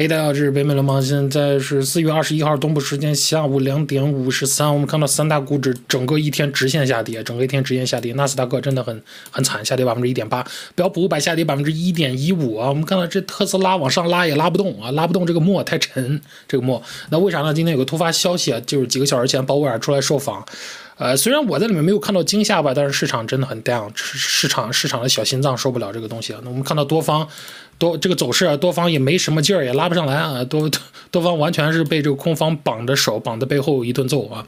嘿，大家好，这是北美流氓，现在是四月二十一号东部时间下午两点五十三。我们看到三大股指整个一天直线下跌，整个一天直线下跌。纳斯达克真的很很惨，下跌百分之一点八，标普五百下跌百分之一点一五啊。我们看到这特斯拉往上拉也拉不动啊，拉不动这个墨太沉，这个墨。那为啥呢？今天有个突发消息啊，就是几个小时前鲍威尔出来受访。呃，虽然我在里面没有看到惊吓吧，但是市场真的很 down，市场市场的小心脏受不了这个东西啊。那我们看到多方多这个走势啊，多方也没什么劲儿，也拉不上来啊，多多方完全是被这个空方绑着手，绑在背后一顿揍啊。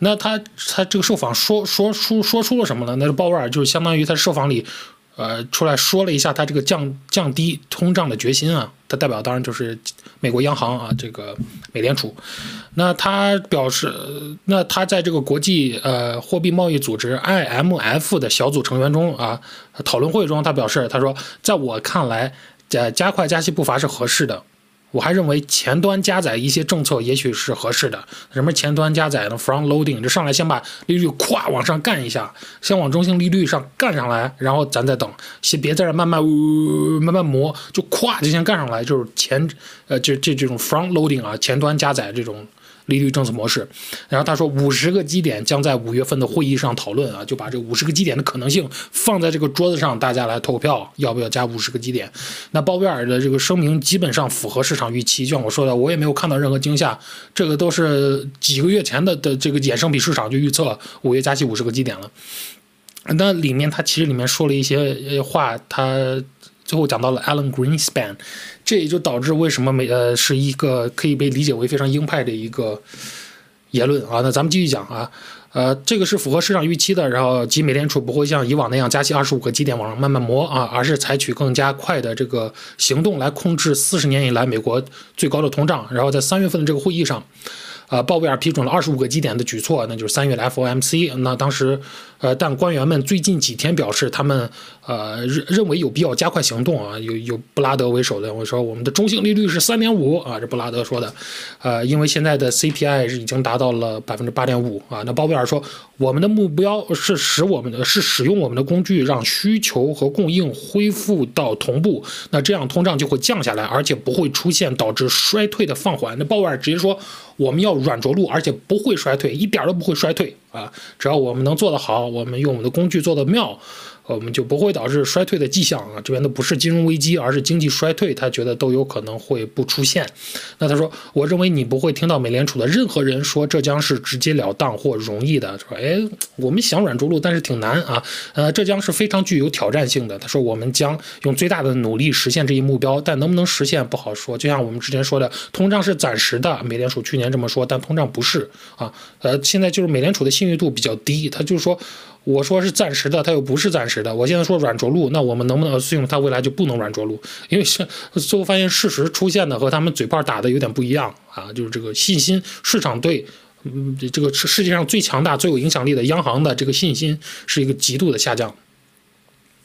那他他这个受访说说出说出了什么呢？那鲍威尔就是相当于他受访里。呃，出来说了一下他这个降降低通胀的决心啊，他代表当然就是美国央行啊，这个美联储。那他表示，那他在这个国际呃货币贸易组织 IMF 的小组成员中啊，讨论会中他表示，他说，在我看来，加加快加息步伐是合适的。我还认为前端加载一些政策也许是合适的。什么前端加载呢？Front loading，就上来先把利率咵往上干一下，先往中性利率上干上来，然后咱再等，先别在这慢慢慢慢磨，就咵就先干上来，就是前呃这这这种 front loading 啊，前端加载这种。利率政策模式，然后他说五十个基点将在五月份的会议上讨论啊，就把这五十个基点的可能性放在这个桌子上，大家来投票，要不要加五十个基点？那鲍威尔的这个声明基本上符合市场预期，就像我说的，我也没有看到任何惊吓，这个都是几个月前的的这个衍生品市场就预测五月加息五十个基点了。那里面他其实里面说了一些话，他。最后讲到了 Alan Greenspan，这也就导致为什么美呃是一个可以被理解为非常鹰派的一个言论啊。那咱们继续讲啊，呃，这个是符合市场预期的，然后即美联储不会像以往那样加息二十五个基点往上慢慢磨啊，而是采取更加快的这个行动来控制四十年以来美国最高的通胀。然后在三月份的这个会议上。呃，鲍威尔批准了二十五个基点的举措，那就是三月的 FOMC。那当时，呃，但官员们最近几天表示，他们呃认认为有必要加快行动啊。有有布拉德为首的，我说我们的中性利率是三点五啊，这布拉德说的。呃，因为现在的 CPI 是已经达到了百分之八点五啊。那鲍威尔说，我们的目标是使我们的是使用我们的工具，让需求和供应恢复到同步，那这样通胀就会降下来，而且不会出现导致衰退的放缓。那鲍威尔直接说。我们要软着陆，而且不会衰退，一点都不会衰退啊！只要我们能做得好，我们用我们的工具做得妙。我们就不会导致衰退的迹象啊，这边的不是金融危机，而是经济衰退，他觉得都有可能会不出现。那他说，我认为你不会听到美联储的任何人说这将是直截了当或容易的。说，哎，我们想软着陆，但是挺难啊。呃，这将是非常具有挑战性的。他说，我们将用最大的努力实现这一目标，但能不能实现不好说。就像我们之前说的，通胀是暂时的，美联储去年这么说，但通胀不是啊。呃，现在就是美联储的信誉度比较低，他就是说。我说是暂时的，他又不是暂时的。我现在说软着陆，那我们能不能适应？他未来就不能软着陆？因为现最后发现事实出现的和他们嘴炮打的有点不一样啊，就是这个信心市场对，嗯，这个世界上最强大、最有影响力的央行的这个信心是一个极度的下降。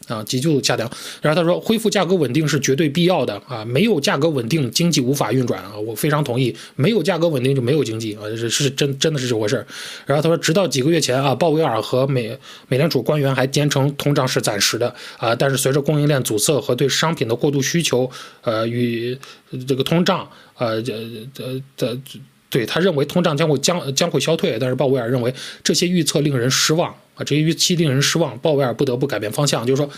啊，急剧下调。然后他说，恢复价格稳定是绝对必要的啊，没有价格稳定，经济无法运转啊。我非常同意，没有价格稳定就没有经济啊，是是真真的是这回事然后他说，直到几个月前啊，鲍威尔和美美联储官员还坚称通胀是暂时的啊，但是随着供应链阻塞和对商品的过度需求，呃，与这个通胀，呃，这这这。对他认为通胀将会将将会消退，但是鲍威尔认为这些预测令人失望啊，这些预期令人失望。鲍威尔不得不改变方向，就是说，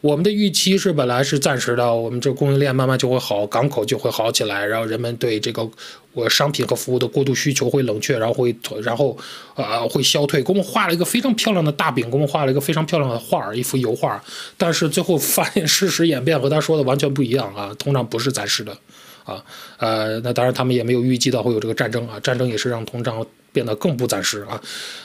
我们的预期是本来是暂时的，我们这供应链慢慢就会好，港口就会好起来，然后人们对这个我商品和服务的过度需求会冷却，然后会然后呃会消退。给我们画了一个非常漂亮的大饼，给我们画了一个非常漂亮的画儿一幅油画。但是最后发现事实演变和他说的完全不一样啊，通胀不是暂时的。啊，呃，那当然，他们也没有预计到会有这个战争啊，战争也是让通胀。变得更不暂时啊，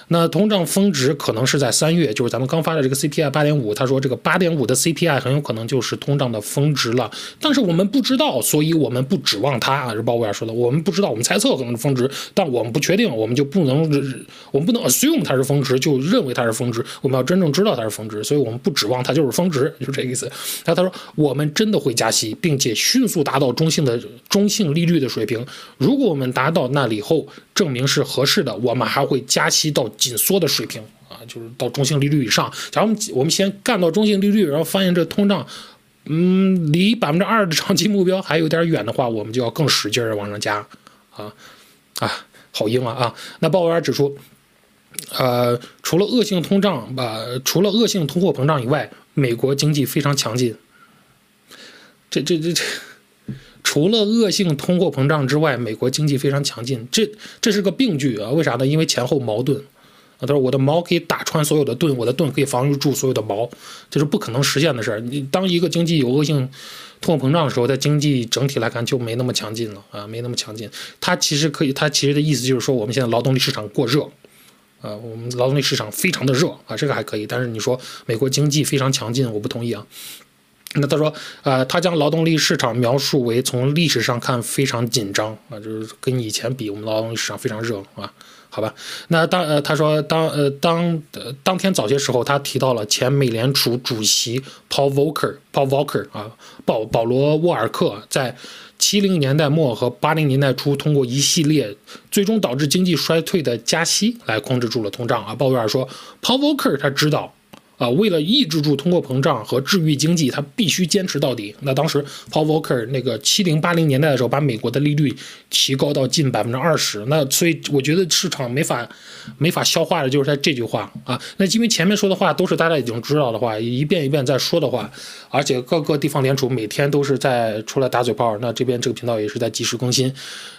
那通胀峰值可能是在三月，就是咱们刚发的这个 CPI 八点五，他说这个八点五的 CPI 很有可能就是通胀的峰值了，但是我们不知道，所以我们不指望它啊，是鲍威尔说的，我们不知道，我们猜测可能是峰值，但我们不确定，我们就不能，我们不能 assume 它是峰值，就认为它是峰值，我们要真正知道它是峰值，所以我们不指望它就是峰值，就这意思。然后他说我们真的会加息，并且迅速达到中性的中性利率的水平，如果我们达到那里后，证明是合适。的，我们还会加息到紧缩的水平啊，就是到中性利率以上。假如我们我们先干到中性利率，然后发现这通胀嗯，离百分之二的长期目标还有点远的话，我们就要更使劲儿往上加啊啊，好硬啊啊！那鲍威尔指出，呃，除了恶性通胀吧，除了恶性通货膨胀以外，美国经济非常强劲。这这这这，除了恶性通货膨胀之外，美国经济非常强劲。这这是个病句啊？为啥呢？因为前后矛盾啊。他说：“我的矛可以打穿所有的盾，我的盾可以防御住所有的矛，这是不可能实现的事儿。你当一个经济有恶性通货膨胀的时候，在经济整体来看就没那么强劲了啊，没那么强劲。它其实可以，它其实的意思就是说，我们现在劳动力市场过热，啊，我们劳动力市场非常的热啊，这个还可以。但是你说美国经济非常强劲，我不同意啊。那他说，呃，他将劳动力市场描述为从历史上看非常紧张啊，就是跟以前比，我们劳动力市场非常热啊。”好吧，那当呃，他说当呃当呃当天早些时候，他提到了前美联储主席 Paul Volcker，Paul Volcker 啊，保保罗沃尔克在七零年代末和八零年代初通过一系列最终导致经济衰退的加息来控制住了通胀啊。鲍威尔说，Paul Volcker 他知道。啊，为了抑制住通货膨胀和治愈经济，他必须坚持到底。那当时 Paul Volcker 那个七零八零年代的时候，把美国的利率提高到近百分之二十。那所以我觉得市场没法没法消化的就是他这句话啊。那因为前面说的话都是大家已经知道的话，一遍一遍在说的话，而且各个地方联储每天都是在出来打嘴炮。那这边这个频道也是在及时更新，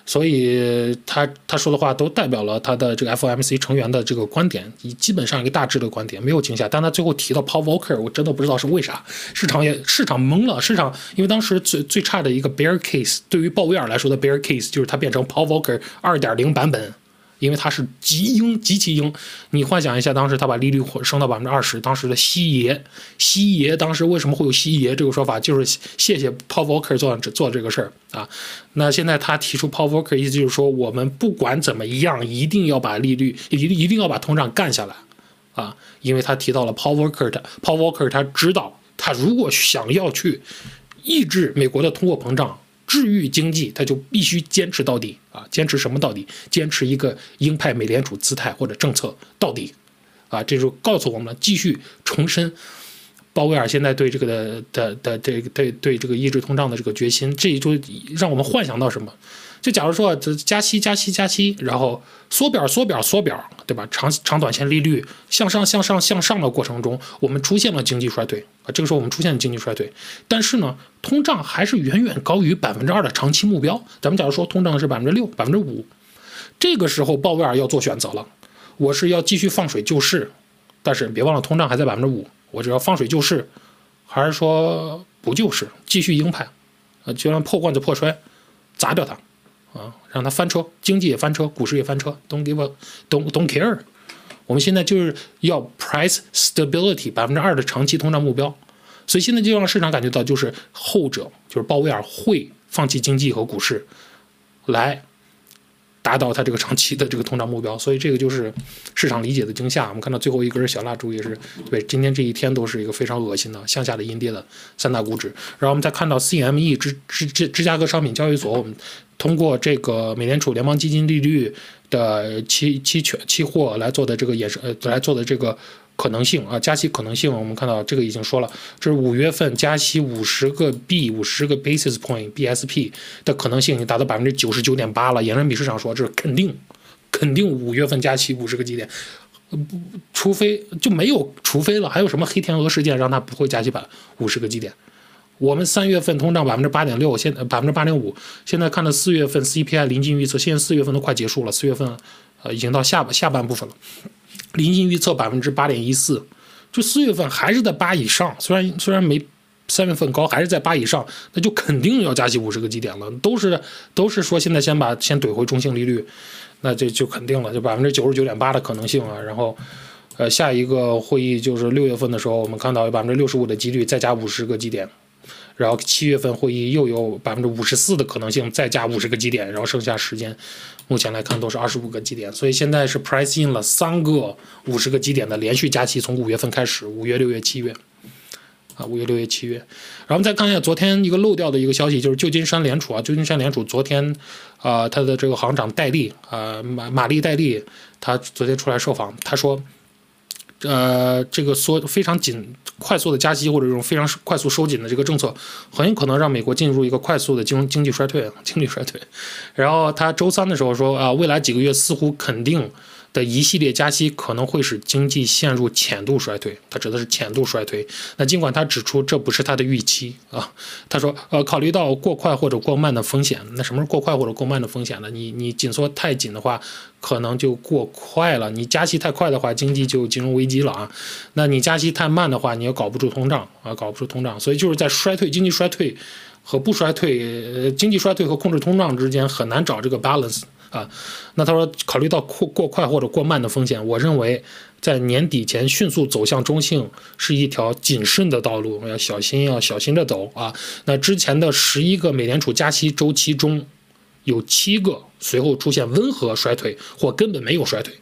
所以他他说的话都代表了他的这个 FOMC 成员的这个观点，基本上一个大致的观点，没有惊吓。但他最后提到 Paul Walker，我真的不知道是为啥，市场也市场懵了。市场因为当时最最差的一个 bear case，对于鲍威尔来说的 bear case 就是他变成 Paul Walker 二点零版本。因为它是极鹰，极其鹰。你幻想一下，当时他把利率升到百分之二十，当时的西爷，西爷当时为什么会有西爷这个说法？就是谢谢 Paul Walker 做做这个事儿啊。那现在他提出 Paul Walker，意思就是说，我们不管怎么样，一定要把利率，一一定要把通胀干下来啊。因为他提到了 Paul Volcker，Paul Volcker，他知道，他如果想要去抑制美国的通货膨胀。治愈经济，他就必须坚持到底啊！坚持什么到底？坚持一个鹰派美联储姿态或者政策到底啊！这就告诉我们，继续重申鲍威尔现在对这个的的的这个对对这个抑制通胀的这个决心。这就让我们幻想到什么？就假如说这加息加息加息，然后缩表缩表缩表，对吧？长长短线利率向上向上向上的过程中，我们出现了经济衰退啊！这个时候我们出现了经济衰退，但是呢，通胀还是远远高于百分之二的长期目标。咱们假如说通胀是百分之六、百分之五，这个时候鲍威尔要做选择了：我是要继续放水救市，但是别忘了通胀还在百分之五，我只要放水救市，还是说不救市，继续鹰派，呃，就让破罐子破摔，砸掉它。啊，让它翻车，经济也翻车，股市也翻车，don't give a，don't don't care。我们现在就是要 price stability，百分之二的长期通胀目标。所以现在就让市场感觉到，就是后者，就是鲍威尔会放弃经济和股市，来。达到它这个长期的这个通胀目标，所以这个就是市场理解的惊吓。我们看到最后一根小蜡烛也是对，今天这一天都是一个非常恶心的向下的阴跌的三大股指。然后我们再看到 CME 芝芝芝芝加哥商品交易所，我们通过这个美联储联邦基金利率的期期权期货来做的这个衍生呃来做的这个。可能性啊，加息可能性，我们看到这个已经说了，这是五月份加息五十个 B 五十个 basis point BSP 的可能性已经达到百分之九十九点八了。言论比市场说这是肯定，肯定五月份加息五十个基点，不，除非就没有除非了，还有什么黑天鹅事件让它不会加息百五十个基点？我们三月份通胀百分之八点六，现百分之八点五，现在看到四月份 CPI 临近预测，现在四月份都快结束了，四月份呃已经到下下半部分了。临近预测百分之八点一四，就四月份还是在八以上，虽然虽然没三月份高，还是在八以上，那就肯定要加息五十个基点了。都是都是说现在先把先怼回中性利率，那这就肯定了，就百分之九十九点八的可能性啊。然后，呃，下一个会议就是六月份的时候，我们看到有百分之六十五的几率再加五十个基点。然后七月份会议又有百分之五十四的可能性再加五十个基点，然后剩下时间，目前来看都是二十五个基点，所以现在是 price in 了三个五十个基点的连续加息，从五月份开始，五月、六月、七月，啊，五月、六月、七月。然后我们再看一下昨天一个漏掉的一个消息，就是旧金山联储啊，旧金山联储昨天，啊，他的这个行长戴利啊，马玛丽戴利，他昨天出来受访，他说。呃，这个缩非常紧、快速的加息或者这种非常快速收紧的这个政策，很有可能让美国进入一个快速的经经济衰退、经济衰退。然后他周三的时候说啊，未来几个月似乎肯定。的一系列加息可能会使经济陷入浅度衰退，他指的是浅度衰退。那尽管他指出这不是他的预期啊，他说，呃，考虑到过快或者过慢的风险，那什么是过快或者过慢的风险呢？你你紧缩太紧的话，可能就过快了；你加息太快的话，经济就金融危机了啊。那你加息太慢的话，你也搞不住通胀啊，搞不住通胀。所以就是在衰退、经济衰退和不衰退、呃，经济衰退和控制通胀之间很难找这个 balance。啊，那他说，考虑到过过快或者过慢的风险，我认为在年底前迅速走向中性是一条谨慎的道路，要小心，要小心着走啊。那之前的十一个美联储加息周期中，有七个随后出现温和衰退或根本没有衰退，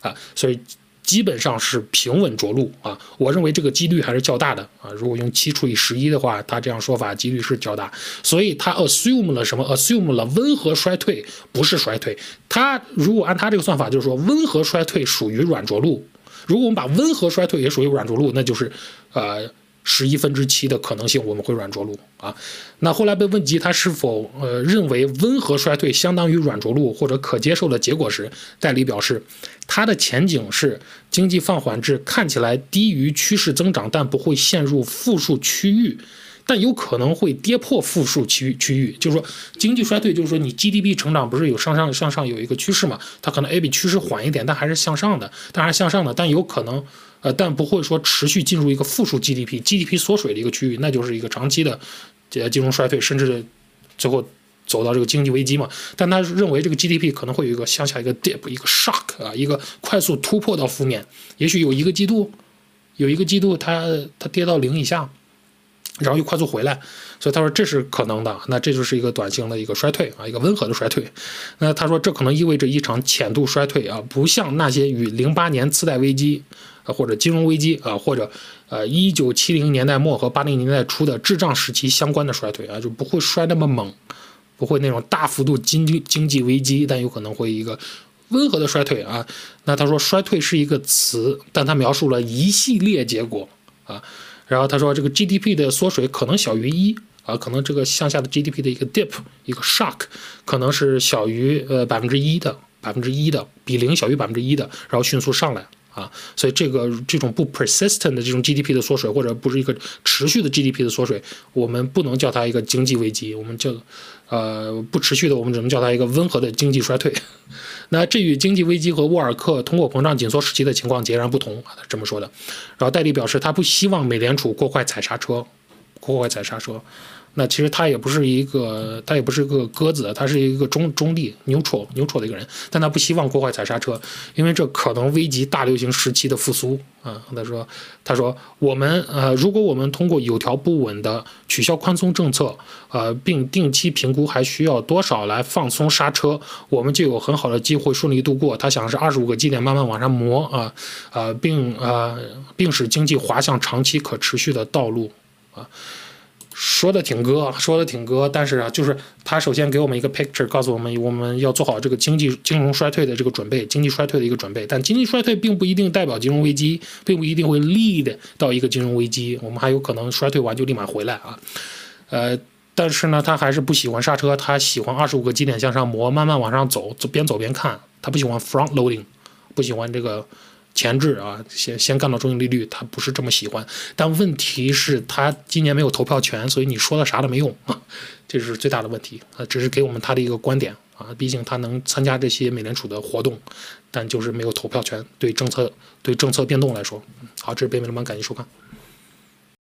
啊，所以。基本上是平稳着陆啊，我认为这个几率还是较大的啊。如果用七除以十一的话，他这样说法几率是较大。所以他 assume 了什么？assume 了温和衰退不是衰退。他如果按他这个算法，就是说温和衰退属于软着陆。如果我们把温和衰退也属于软着陆，那就是呃。十一分之七的可能性，我们会软着陆啊。那后来被问及他是否呃认为温和衰退相当于软着陆或者可接受的结果时，戴理表示，他的前景是经济放缓至看起来低于趋势增长，但不会陷入负数区域，但有可能会跌破负数区区域。就是说，经济衰退就是说你 GDP 成长不是有上上向上有一个趋势嘛？它可能 A 比趋势缓一点，但还是向上的，当然向上的，但有可能。呃，但不会说持续进入一个负数 GDP，GDP 缩水的一个区域，那就是一个长期的，呃，金融衰退，甚至最后走到这个经济危机嘛。但他认为这个 GDP 可能会有一个向下一个 dip，一个 shock 啊，一个快速突破到负面，也许有一个季度，有一个季度它它跌到零以下。然后又快速回来，所以他说这是可能的。那这就是一个短型的一个衰退啊，一个温和的衰退。那他说这可能意味着一场浅度衰退啊，不像那些与零八年次贷危机啊或者金融危机啊或者呃一九七零年代末和八零年代初的滞胀时期相关的衰退啊，就不会衰那么猛，不会那种大幅度经济经济危机，但有可能会一个温和的衰退啊。那他说衰退是一个词，但他描述了一系列结果啊。然后他说，这个 GDP 的缩水可能小于一啊，可能这个向下的 GDP 的一个 dip，一个 shock，可能是小于呃百分之一的，百分之一的，比零小于百分之一的，然后迅速上来啊，所以这个这种不 persistent 的这种 GDP 的缩水，或者不是一个持续的 GDP 的缩水，我们不能叫它一个经济危机，我们叫呃不持续的，我们只能叫它一个温和的经济衰退。那这与经济危机和沃尔克通货膨胀紧缩时期的情况截然不同啊，他这么说的。然后戴笠表示，他不希望美联储过快踩刹车，过快踩刹车。那其实他也不是一个，他也不是个鸽子，他是一个中中立、neutral、neutral 的一个人，但他不希望过快踩刹车，因为这可能危及大流行时期的复苏啊。他说，他说我们呃，如果我们通过有条不紊的取消宽松政策，呃，并定期评估还需要多少来放松刹车，我们就有很好的机会顺利度过。他想是二十五个基点慢慢往上磨啊，呃，并呃，并使经济滑向长期可持续的道路啊。说的挺哥，说的挺哥，但是啊，就是他首先给我们一个 picture，告诉我们我们要做好这个经济金融衰退的这个准备，经济衰退的一个准备。但经济衰退并不一定代表金融危机，并不一定会 lead 到一个金融危机，我们还有可能衰退完就立马回来啊。呃，但是呢，他还是不喜欢刹车，他喜欢二十五个基点向上磨，慢慢往上走，走边走边看，他不喜欢 front loading，不喜欢这个。前置啊，先先干到中性利率，他不是这么喜欢。但问题是，他今年没有投票权，所以你说了啥都没用啊，这是最大的问题啊。只是给我们他的一个观点啊，毕竟他能参加这些美联储的活动，但就是没有投票权。对政策对政策变动来说，好，这是北美联邦，感谢收看。